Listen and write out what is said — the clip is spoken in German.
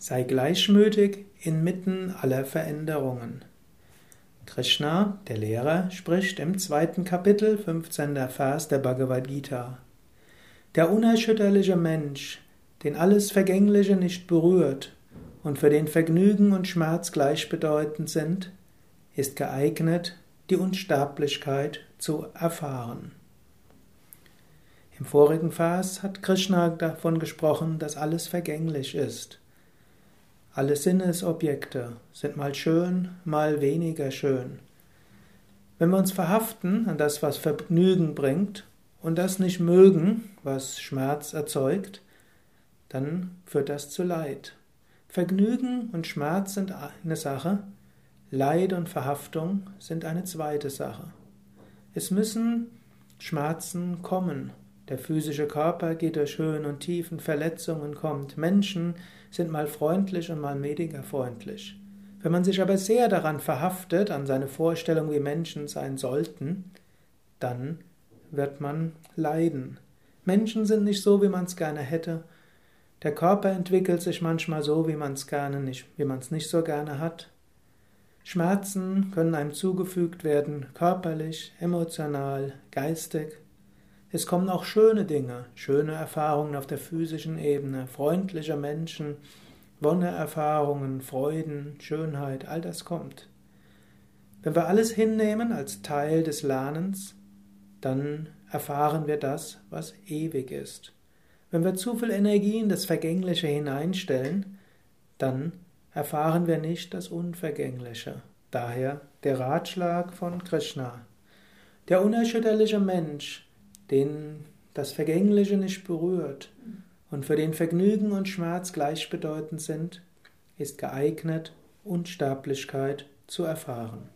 Sei gleichmütig inmitten aller Veränderungen. Krishna, der Lehrer, spricht im zweiten Kapitel, 15. Vers der Bhagavad Gita. Der unerschütterliche Mensch, den alles Vergängliche nicht berührt und für den Vergnügen und Schmerz gleichbedeutend sind, ist geeignet, die Unsterblichkeit zu erfahren. Im vorigen Vers hat Krishna davon gesprochen, dass alles vergänglich ist. Alle Sinnesobjekte sind mal schön, mal weniger schön. Wenn wir uns verhaften an das, was Vergnügen bringt, und das nicht mögen, was Schmerz erzeugt, dann führt das zu Leid. Vergnügen und Schmerz sind eine Sache, Leid und Verhaftung sind eine zweite Sache. Es müssen Schmerzen kommen, der physische Körper geht durch Höhen und Tiefen, Verletzungen kommt. Menschen sind mal freundlich und mal weniger freundlich. Wenn man sich aber sehr daran verhaftet, an seine Vorstellung, wie Menschen sein sollten, dann wird man leiden. Menschen sind nicht so, wie man es gerne hätte. Der Körper entwickelt sich manchmal so, wie man es gerne nicht, wie man es nicht so gerne hat. Schmerzen können einem zugefügt werden, körperlich, emotional, geistig. Es kommen auch schöne Dinge, schöne Erfahrungen auf der physischen Ebene, freundliche Menschen, Wonneerfahrungen, Freuden, Schönheit, all das kommt. Wenn wir alles hinnehmen als Teil des Lernens, dann erfahren wir das, was ewig ist. Wenn wir zu viel Energie in das Vergängliche hineinstellen, dann erfahren wir nicht das Unvergängliche. Daher der Ratschlag von Krishna. Der unerschütterliche Mensch den das Vergängliche nicht berührt und für den Vergnügen und Schmerz gleichbedeutend sind, ist geeignet, Unsterblichkeit zu erfahren.